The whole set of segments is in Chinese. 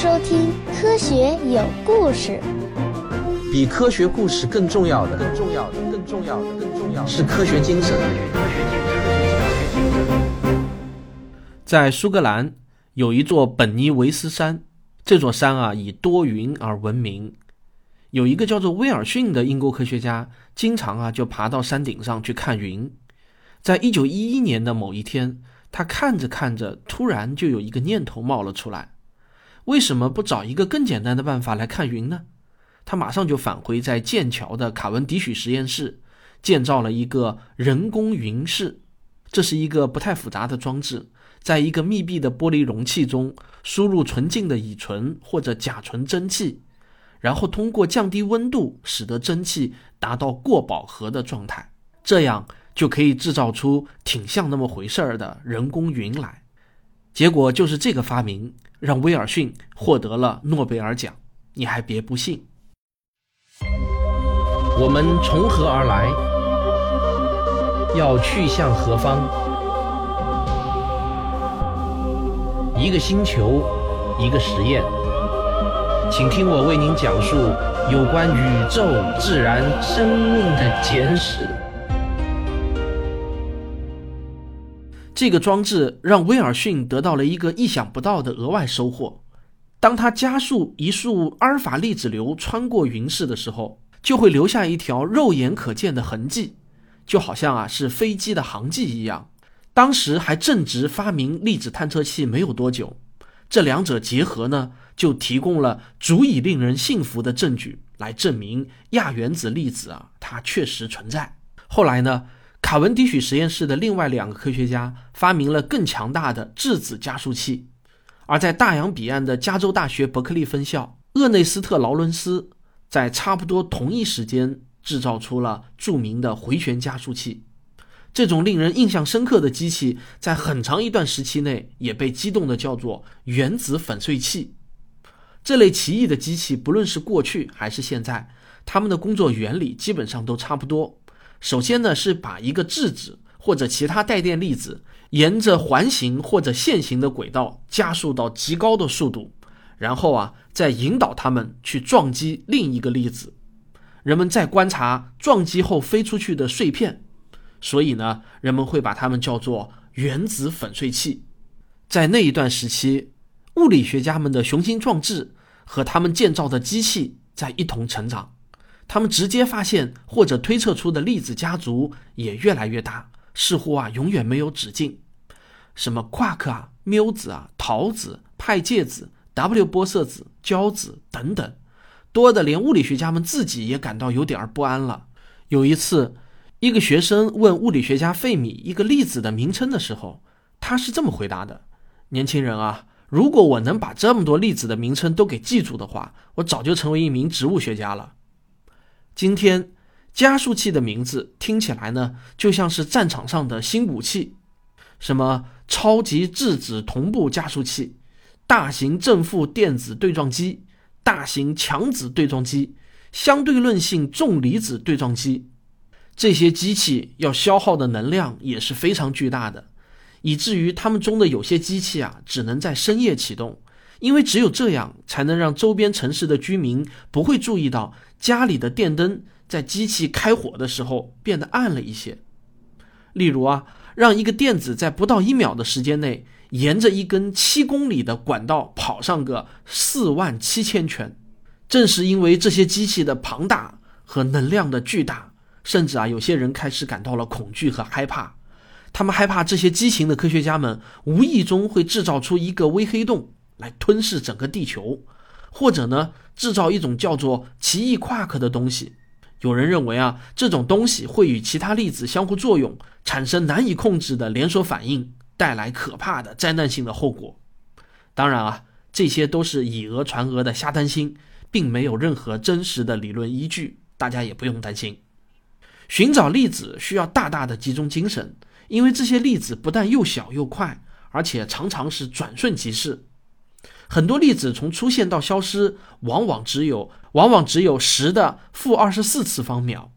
收听《科学有故事》。比科学故事更重要的，更重要的，更重要的，更重要的是科学精神。在苏格兰有一座本尼维斯山，这座山啊以多云而闻名。有一个叫做威尔逊的英国科学家，经常啊就爬到山顶上去看云。在一九一一年的某一天，他看着看着，突然就有一个念头冒了出来：为什么不找一个更简单的办法来看云呢？他马上就返回在剑桥的卡文迪许实验室，建造了一个人工云室。这是一个不太复杂的装置，在一个密闭的玻璃容器中输入纯净的乙醇或者甲醇蒸汽，然后通过降低温度，使得蒸汽达到过饱和的状态，这样就可以制造出挺像那么回事儿的人工云来。结果就是这个发明让威尔逊获得了诺贝尔奖。你还别不信。我们从何而来？要去向何方？一个星球，一个实验，请听我为您讲述有关宇宙、自然、生命的简史。这个装置让威尔逊得到了一个意想不到的额外收获。当他加速一束阿尔法粒子流穿过云室的时候，就会留下一条肉眼可见的痕迹，就好像啊是飞机的航迹一样。当时还正值发明粒子探测器没有多久，这两者结合呢，就提供了足以令人信服的证据，来证明亚原子粒子啊它确实存在。后来呢，卡文迪许实验室的另外两个科学家发明了更强大的质子加速器。而在大洋彼岸的加州大学伯克利分校，厄内斯特·劳伦斯在差不多同一时间制造出了著名的回旋加速器。这种令人印象深刻的机器，在很长一段时期内也被激动的叫做原子粉碎器。这类奇异的机器，不论是过去还是现在，它们的工作原理基本上都差不多。首先呢，是把一个质子或者其他带电粒子。沿着环形或者线形的轨道加速到极高的速度，然后啊，再引导它们去撞击另一个粒子。人们在观察撞击后飞出去的碎片，所以呢，人们会把它们叫做原子粉碎器。在那一段时期，物理学家们的雄心壮志和他们建造的机器在一同成长，他们直接发现或者推测出的粒子家族也越来越大。似乎啊，永远没有止境。什么夸克啊、缪子啊、桃子、派介子、W 玻色子、胶子等等，多的连物理学家们自己也感到有点不安了。有一次，一个学生问物理学家费米一个粒子的名称的时候，他是这么回答的：“年轻人啊，如果我能把这么多粒子的名称都给记住的话，我早就成为一名植物学家了。”今天。加速器的名字听起来呢，就像是战场上的新武器，什么超级质子同步加速器、大型正负电子对撞机、大型强子对撞机、相对论性重离子对撞机，这些机器要消耗的能量也是非常巨大的，以至于它们中的有些机器啊，只能在深夜启动，因为只有这样才能让周边城市的居民不会注意到家里的电灯。在机器开火的时候变得暗了一些。例如啊，让一个电子在不到一秒的时间内，沿着一根七公里的管道跑上个四万七千圈。正是因为这些机器的庞大和能量的巨大，甚至啊，有些人开始感到了恐惧和害怕。他们害怕这些畸形的科学家们无意中会制造出一个微黑洞来吞噬整个地球，或者呢，制造一种叫做奇异夸克的东西。有人认为啊，这种东西会与其他粒子相互作用，产生难以控制的连锁反应，带来可怕的灾难性的后果。当然啊，这些都是以讹传讹的瞎担心，并没有任何真实的理论依据，大家也不用担心。寻找粒子需要大大的集中精神，因为这些粒子不但又小又快，而且常常是转瞬即逝。很多粒子从出现到消失，往往只有往往只有十的负二十四次方秒，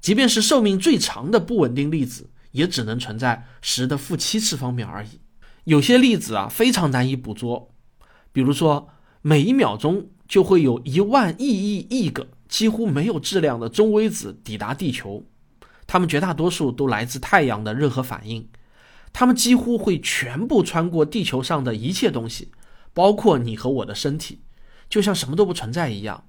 即便是寿命最长的不稳定粒子，也只能存在十的负七次方秒而已。有些粒子啊，非常难以捕捉，比如说每一秒钟就会有一万亿亿亿个几乎没有质量的中微子抵达地球，它们绝大多数都来自太阳的热核反应，它们几乎会全部穿过地球上的一切东西，包括你和我的身体，就像什么都不存在一样。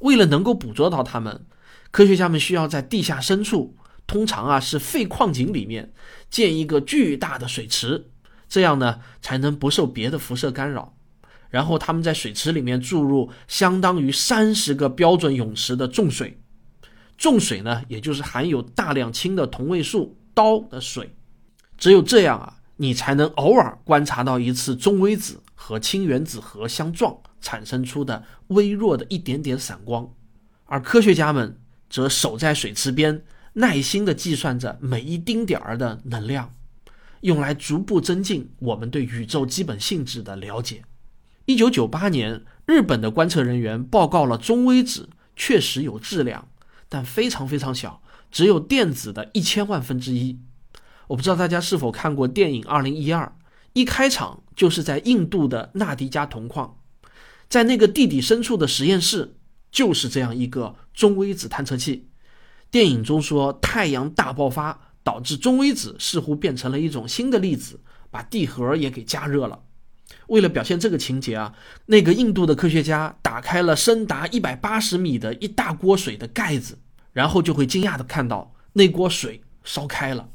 为了能够捕捉到它们，科学家们需要在地下深处，通常啊是废矿井里面建一个巨大的水池，这样呢才能不受别的辐射干扰。然后他们在水池里面注入相当于三十个标准泳池的重水，重水呢也就是含有大量氢的同位素氘的水。只有这样啊，你才能偶尔观察到一次中微子和氢原子核相撞。产生出的微弱的一点点闪光，而科学家们则守在水池边，耐心地计算着每一丁点儿的能量，用来逐步增进我们对宇宙基本性质的了解。一九九八年，日本的观测人员报告了中微子确实有质量，但非常非常小，只有电子的一千万分之一。我不知道大家是否看过电影《二零一二》，一开场就是在印度的纳迪加铜矿。在那个地底深处的实验室，就是这样一个中微子探测器。电影中说，太阳大爆发导致中微子似乎变成了一种新的粒子，把地核也给加热了。为了表现这个情节啊，那个印度的科学家打开了深达一百八十米的一大锅水的盖子，然后就会惊讶的看到那锅水烧开了。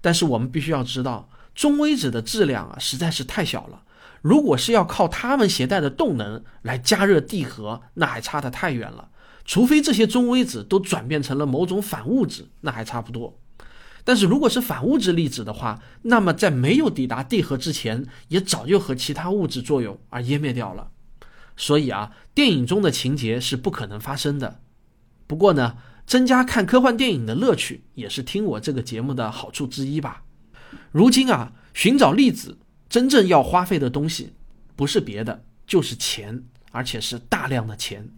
但是我们必须要知道，中微子的质量啊实在是太小了。如果是要靠它们携带的动能来加热地核，那还差得太远了。除非这些中微子都转变成了某种反物质，那还差不多。但是如果是反物质粒子的话，那么在没有抵达地核之前，也早就和其他物质作用而湮灭掉了。所以啊，电影中的情节是不可能发生的。不过呢，增加看科幻电影的乐趣，也是听我这个节目的好处之一吧。如今啊，寻找粒子。真正要花费的东西，不是别的，就是钱，而且是大量的钱。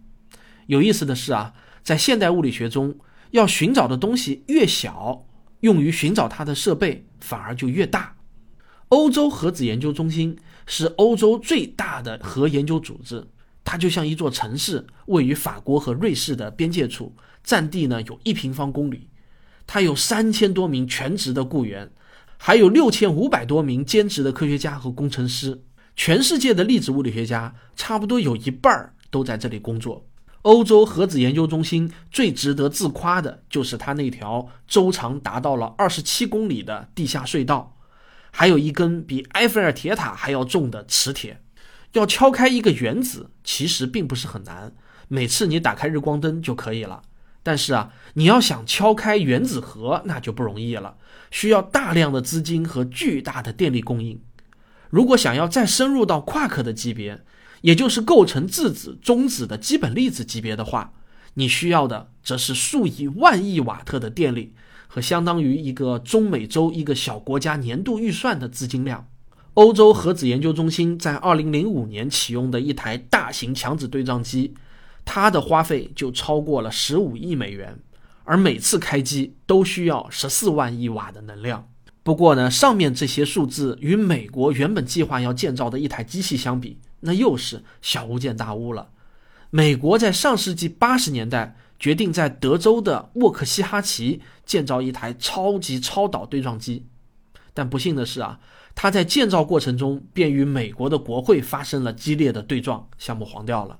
有意思的是啊，在现代物理学中，要寻找的东西越小，用于寻找它的设备反而就越大。欧洲核子研究中心是欧洲最大的核研究组织，它就像一座城市，位于法国和瑞士的边界处，占地呢有一平方公里，它有三千多名全职的雇员。还有六千五百多名兼职的科学家和工程师，全世界的粒子物理学家差不多有一半都在这里工作。欧洲核子研究中心最值得自夸的就是它那条周长达到了二十七公里的地下隧道，还有一根比埃菲尔铁塔还要重的磁铁。要敲开一个原子，其实并不是很难，每次你打开日光灯就可以了。但是啊，你要想敲开原子核，那就不容易了，需要大量的资金和巨大的电力供应。如果想要再深入到夸克的级别，也就是构成质子、中子的基本粒子级别的话，你需要的则是数以万亿瓦特的电力和相当于一个中美洲一个小国家年度预算的资金量。欧洲核子研究中心在2005年启用的一台大型强子对撞机。它的花费就超过了十五亿美元，而每次开机都需要十四万亿瓦的能量。不过呢，上面这些数字与美国原本计划要建造的一台机器相比，那又是小巫见大巫了。美国在上世纪八十年代决定在德州的沃克西哈奇建造一台超级超导对撞机，但不幸的是啊，它在建造过程中便与美国的国会发生了激烈的对撞，项目黄掉了。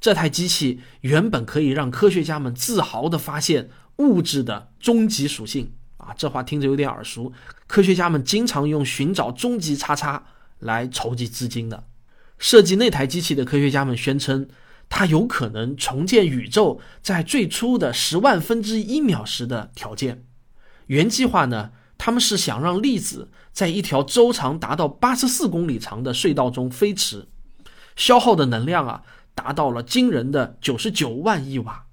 这台机器原本可以让科学家们自豪地发现物质的终极属性啊，这话听着有点耳熟。科学家们经常用寻找终极叉叉来筹集资金的。设计那台机器的科学家们宣称，它有可能重建宇宙在最初的十万分之一秒时的条件。原计划呢，他们是想让粒子在一条周长达到八十四公里长的隧道中飞驰，消耗的能量啊。达到了惊人的九十九万亿瓦，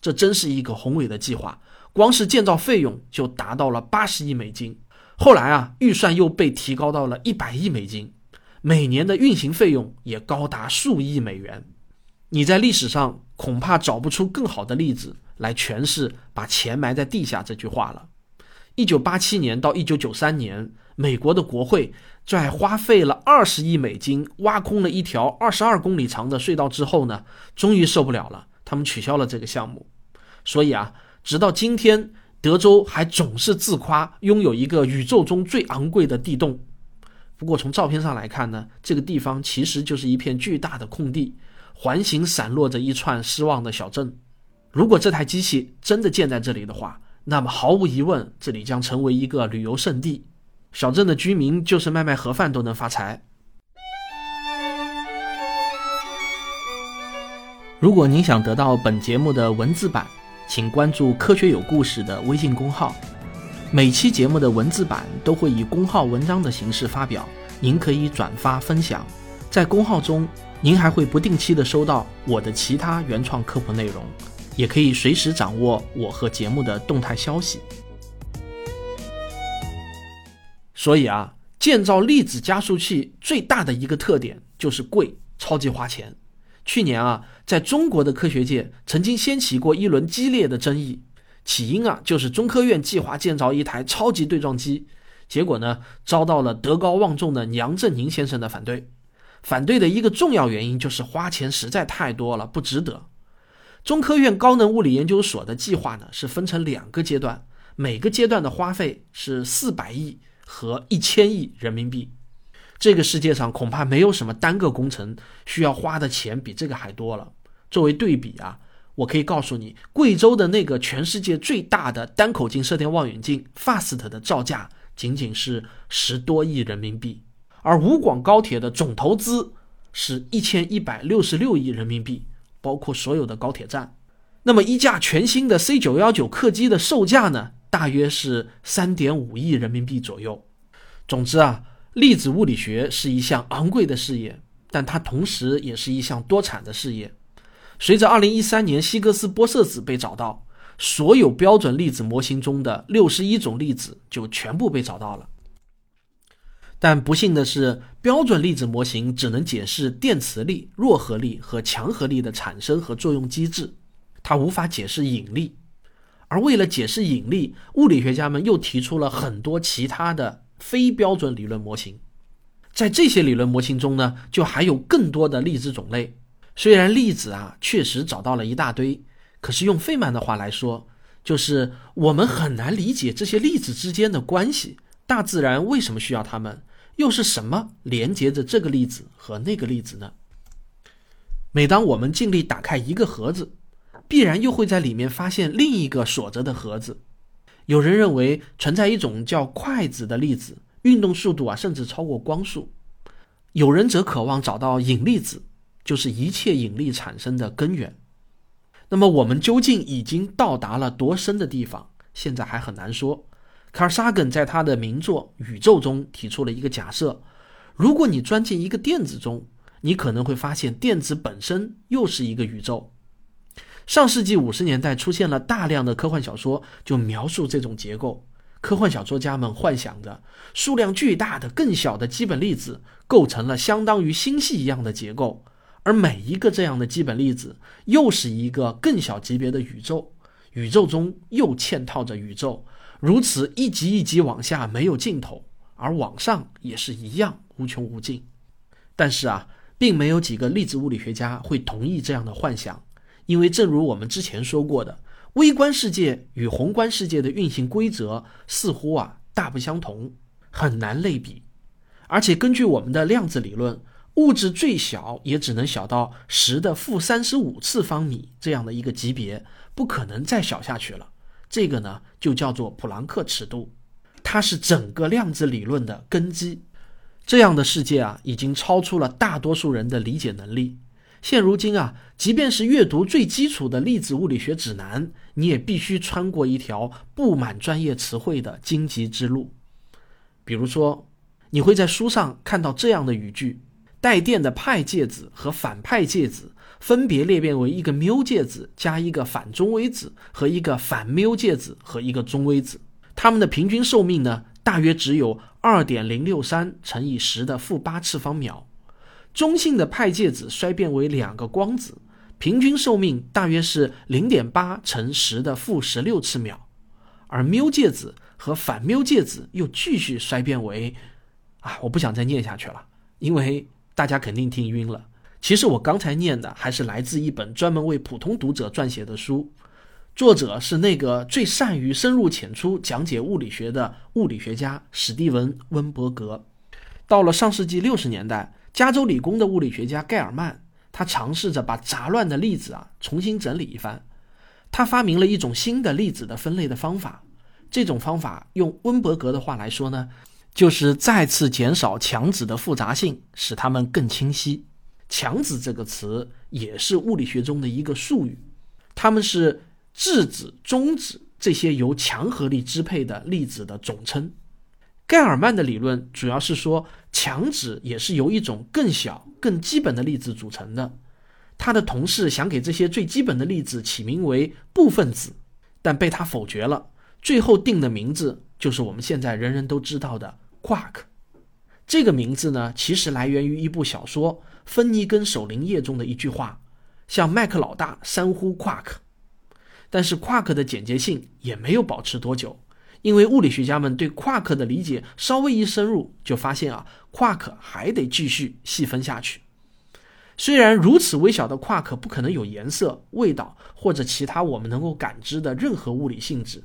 这真是一个宏伟的计划。光是建造费用就达到了八十亿美金。后来啊，预算又被提高到了一百亿美金，每年的运行费用也高达数亿美元。你在历史上恐怕找不出更好的例子来诠释“把钱埋在地下”这句话了。一九八七年到一九九三年，美国的国会在花费了二十亿美金挖空了一条二十二公里长的隧道之后呢，终于受不了了，他们取消了这个项目。所以啊，直到今天，德州还总是自夸拥有一个宇宙中最昂贵的地洞。不过从照片上来看呢，这个地方其实就是一片巨大的空地，环形散落着一串失望的小镇。如果这台机器真的建在这里的话，那么毫无疑问，这里将成为一个旅游胜地。小镇的居民就是卖卖盒饭都能发财。如果您想得到本节目的文字版，请关注“科学有故事”的微信公号，每期节目的文字版都会以公号文章的形式发表，您可以转发分享。在公号中，您还会不定期的收到我的其他原创科普内容，也可以随时掌握我和节目的动态消息。所以啊，建造粒子加速器最大的一个特点就是贵，超级花钱。去年啊，在中国的科学界曾经掀起过一轮激烈的争议，起因啊就是中科院计划建造一台超级对撞机，结果呢遭到了德高望重的杨振宁先生的反对。反对的一个重要原因就是花钱实在太多了，不值得。中科院高能物理研究所的计划呢是分成两个阶段，每个阶段的花费是四百亿和一千亿人民币。这个世界上恐怕没有什么单个工程需要花的钱比这个还多了。作为对比啊，我可以告诉你，贵州的那个全世界最大的单口径射电望远镜 FAST 的造价仅仅是十多亿人民币，而武广高铁的总投资是一千一百六十六亿人民币，包括所有的高铁站。那么一架全新的 C 九幺九客机的售价呢，大约是三点五亿人民币左右。总之啊。粒子物理学是一项昂贵的事业，但它同时也是一项多产的事业。随着2013年希格斯玻色子被找到，所有标准粒子模型中的61种粒子就全部被找到了。但不幸的是，标准粒子模型只能解释电磁力、弱合力和强合力的产生和作用机制，它无法解释引力。而为了解释引力，物理学家们又提出了很多其他的。非标准理论模型，在这些理论模型中呢，就还有更多的粒子种类。虽然粒子啊确实找到了一大堆，可是用费曼的话来说，就是我们很难理解这些粒子之间的关系。大自然为什么需要它们？又是什么连接着这个粒子和那个粒子呢？每当我们尽力打开一个盒子，必然又会在里面发现另一个锁着的盒子。有人认为存在一种叫筷子的粒子，运动速度啊甚至超过光速。有人则渴望找到引力子，就是一切引力产生的根源。那么我们究竟已经到达了多深的地方？现在还很难说。卡尔萨根在他的名作《宇宙》中提出了一个假设：如果你钻进一个电子中，你可能会发现电子本身又是一个宇宙。上世纪五十年代出现了大量的科幻小说，就描述这种结构。科幻小说家们幻想着数量巨大的、更小的基本粒子构成了相当于星系一样的结构，而每一个这样的基本粒子又是一个更小级别的宇宙，宇宙中又嵌套着宇宙，如此一级一级往下没有尽头，而往上也是一样无穷无尽。但是啊，并没有几个粒子物理学家会同意这样的幻想。因为，正如我们之前说过的，微观世界与宏观世界的运行规则似乎啊大不相同，很难类比。而且，根据我们的量子理论，物质最小也只能小到十的负三十五次方米这样的一个级别，不可能再小下去了。这个呢，就叫做普朗克尺度，它是整个量子理论的根基。这样的世界啊，已经超出了大多数人的理解能力。现如今啊，即便是阅读最基础的粒子物理学指南，你也必须穿过一条布满专业词汇的荆棘之路。比如说，你会在书上看到这样的语句：带电的派介子和反派介子分别裂变为一个缪介子加一个反中微子和一个反缪介子和一个中微子，它们的平均寿命呢，大约只有二点零六三乘以十的负八次方秒。中性的派介子衰变为两个光子，平均寿命大约是零点八乘十的负十六次秒，而缪介子和反谬介子又继续衰变为，啊，我不想再念下去了，因为大家肯定听晕了。其实我刚才念的还是来自一本专门为普通读者撰写的书，作者是那个最善于深入浅出讲解物理学的物理学家史蒂文·温伯格。到了上世纪六十年代，加州理工的物理学家盖尔曼，他尝试着把杂乱的粒子啊重新整理一番。他发明了一种新的粒子的分类的方法，这种方法用温伯格的话来说呢，就是再次减少强子的复杂性，使它们更清晰。强子这个词也是物理学中的一个术语，它们是质子、中子这些由强合力支配的粒子的总称。盖尔曼的理论主要是说，强子也是由一种更小、更基本的粒子组成的。他的同事想给这些最基本的粒子起名为部分子，但被他否决了。最后定的名字就是我们现在人人都知道的 quark。这个名字呢，其实来源于一部小说《芬尼根守灵夜》中的一句话：“向麦克老大山呼 quark。”但是 quark 的简洁性也没有保持多久，因为物理学家们对夸克的理解稍微一深入，就发现啊夸克还得继续细分下去。虽然如此微小的夸克不可能有颜色、味道或者其他我们能够感知的任何物理性质，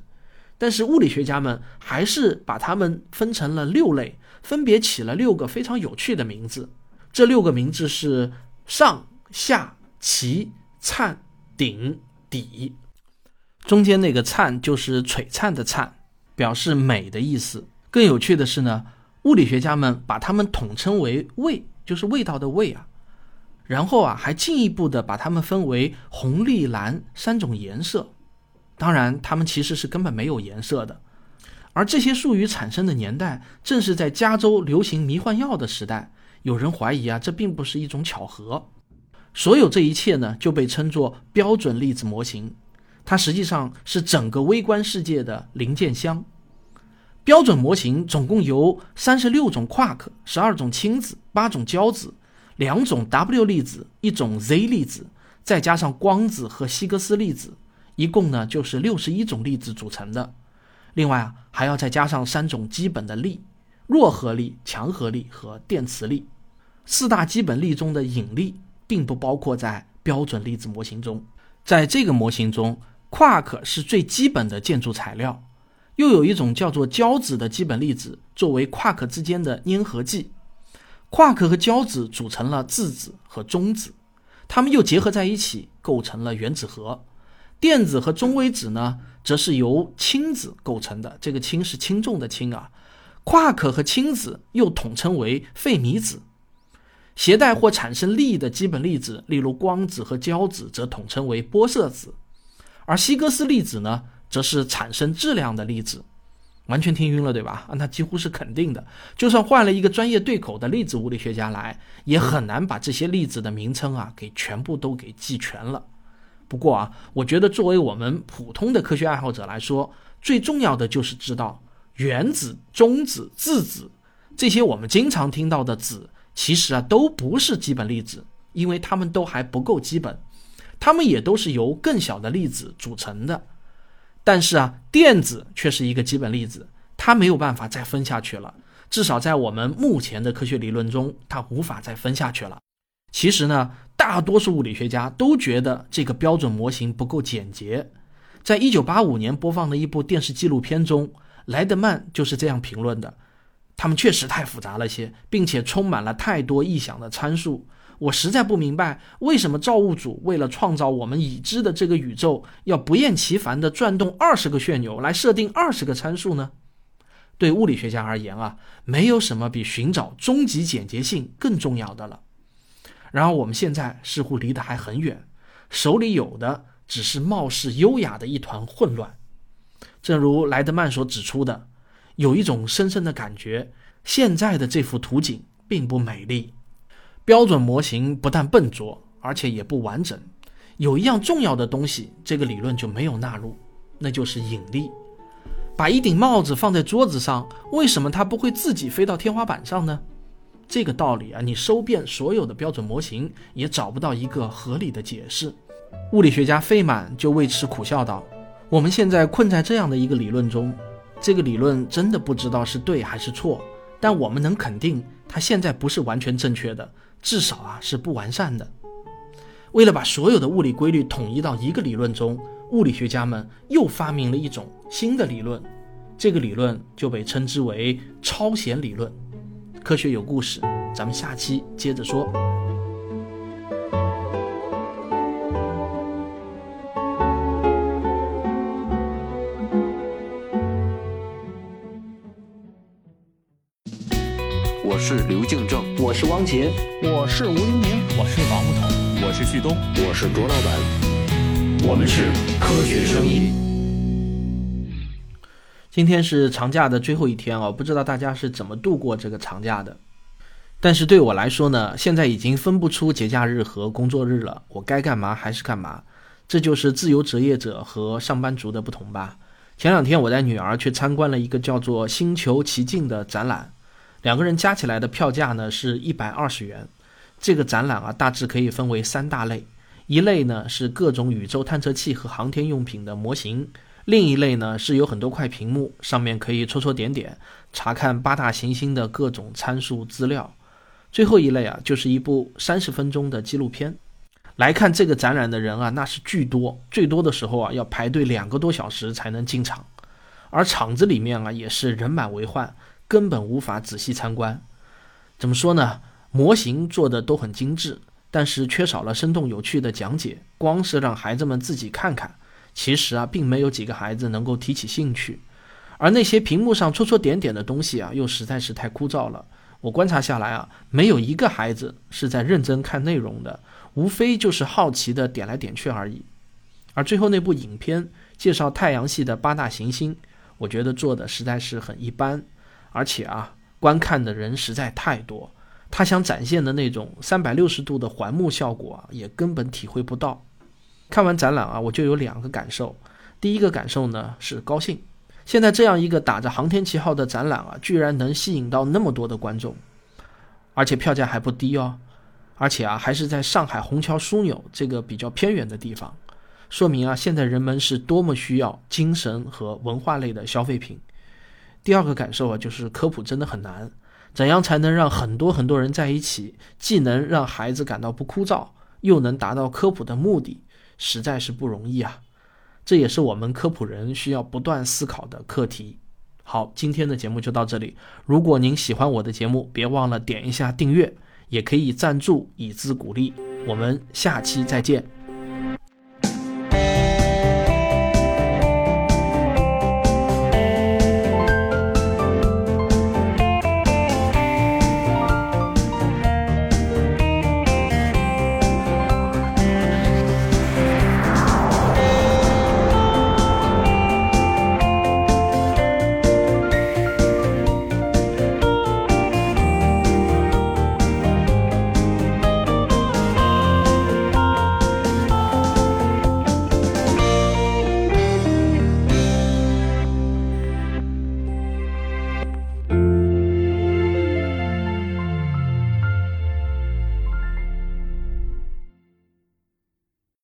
但是物理学家们还是把它们分成了六类，分别起了六个非常有趣的名字。这六个名字是上下齐灿顶底，中间那个灿就是璀璨的灿，表示美的意思。更有趣的是呢，物理学家们把它们统称为味，就是味道的味啊。然后啊，还进一步的把它们分为红、绿、蓝三种颜色。当然，它们其实是根本没有颜色的。而这些术语产生的年代，正是在加州流行迷幻药的时代。有人怀疑啊，这并不是一种巧合。所有这一切呢，就被称作标准粒子模型。它实际上是整个微观世界的零件箱。标准模型总共由三十六种夸克、十二种氢子、八种胶子。两种 W 粒子，一种 Z 粒子，再加上光子和希格斯粒子，一共呢就是六十一种粒子组成的。另外啊，还要再加上三种基本的力：弱合力、强合力和电磁力。四大基本力中的引力并不包括在标准粒子模型中。在这个模型中，夸克是最基本的建筑材料，又有一种叫做胶子的基本粒子作为夸克之间的粘合剂。夸克和胶子组成了质子和中子，它们又结合在一起构成了原子核。电子和中微子呢，则是由氢子构成的。这个氢是轻重的氢啊。夸克和氢子又统称为费米子。携带或产生力的基本粒子，例如光子和胶子，则统称为玻色子。而希格斯粒子呢，则是产生质量的粒子。完全听晕了，对吧？啊，那几乎是肯定的。就算换了一个专业对口的粒子物理学家来，也很难把这些粒子的名称啊给全部都给记全了。不过啊，我觉得作为我们普通的科学爱好者来说，最重要的就是知道原子、中子、质子这些我们经常听到的子，其实啊都不是基本粒子，因为它们都还不够基本，它们也都是由更小的粒子组成的。但是啊，电子却是一个基本粒子，它没有办法再分下去了。至少在我们目前的科学理论中，它无法再分下去了。其实呢，大多数物理学家都觉得这个标准模型不够简洁。在一九八五年播放的一部电视纪录片中，莱德曼就是这样评论的：他们确实太复杂了些，并且充满了太多异想的参数。我实在不明白，为什么造物主为了创造我们已知的这个宇宙，要不厌其烦地转动二十个旋钮来设定二十个参数呢？对物理学家而言啊，没有什么比寻找终极简洁性更重要的了。然而我们现在似乎离得还很远，手里有的只是貌似优雅的一团混乱。正如莱德曼所指出的，有一种深深的感觉，现在的这幅图景并不美丽。标准模型不但笨拙，而且也不完整。有一样重要的东西，这个理论就没有纳入，那就是引力。把一顶帽子放在桌子上，为什么它不会自己飞到天花板上呢？这个道理啊，你搜遍所有的标准模型，也找不到一个合理的解释。物理学家费满就为此苦笑道：“我们现在困在这样的一个理论中，这个理论真的不知道是对还是错，但我们能肯定，它现在不是完全正确的，至少啊是不完善的。为了把所有的物理规律统一到一个理论中，物理学家们又发明了一种新的理论，这个理论就被称之为超弦理论。科学有故事，咱们下期接着说。是刘敬正，我是汪杰，我是吴英明，我是王木头，我是旭东，我是卓老板，我们是科学声音。今天是长假的最后一天哦，不知道大家是怎么度过这个长假的。但是对我来说呢，现在已经分不出节假日和工作日了，我该干嘛还是干嘛，这就是自由职业者和上班族的不同吧。前两天我带女儿去参观了一个叫做“星球奇境”的展览。两个人加起来的票价呢是一百二十元。这个展览啊，大致可以分为三大类：一类呢是各种宇宙探测器和航天用品的模型；另一类呢是有很多块屏幕，上面可以戳戳点点，查看八大行星的各种参数资料；最后一类啊，就是一部三十分钟的纪录片。来看这个展览的人啊，那是巨多，最多的时候啊要排队两个多小时才能进场，而场子里面啊也是人满为患。根本无法仔细参观，怎么说呢？模型做的都很精致，但是缺少了生动有趣的讲解。光是让孩子们自己看看，其实啊，并没有几个孩子能够提起兴趣。而那些屏幕上戳戳点点的东西啊，又实在是太枯燥了。我观察下来啊，没有一个孩子是在认真看内容的，无非就是好奇的点来点去而已。而最后那部影片介绍太阳系的八大行星，我觉得做的实在是很一般。而且啊，观看的人实在太多，他想展现的那种三百六十度的环幕效果啊，也根本体会不到。看完展览啊，我就有两个感受。第一个感受呢是高兴，现在这样一个打着航天旗号的展览啊，居然能吸引到那么多的观众，而且票价还不低哦，而且啊，还是在上海虹桥枢纽这个比较偏远的地方，说明啊，现在人们是多么需要精神和文化类的消费品。第二个感受啊，就是科普真的很难。怎样才能让很多很多人在一起，既能让孩子感到不枯燥，又能达到科普的目的，实在是不容易啊！这也是我们科普人需要不断思考的课题。好，今天的节目就到这里。如果您喜欢我的节目，别忘了点一下订阅，也可以赞助以资鼓励。我们下期再见。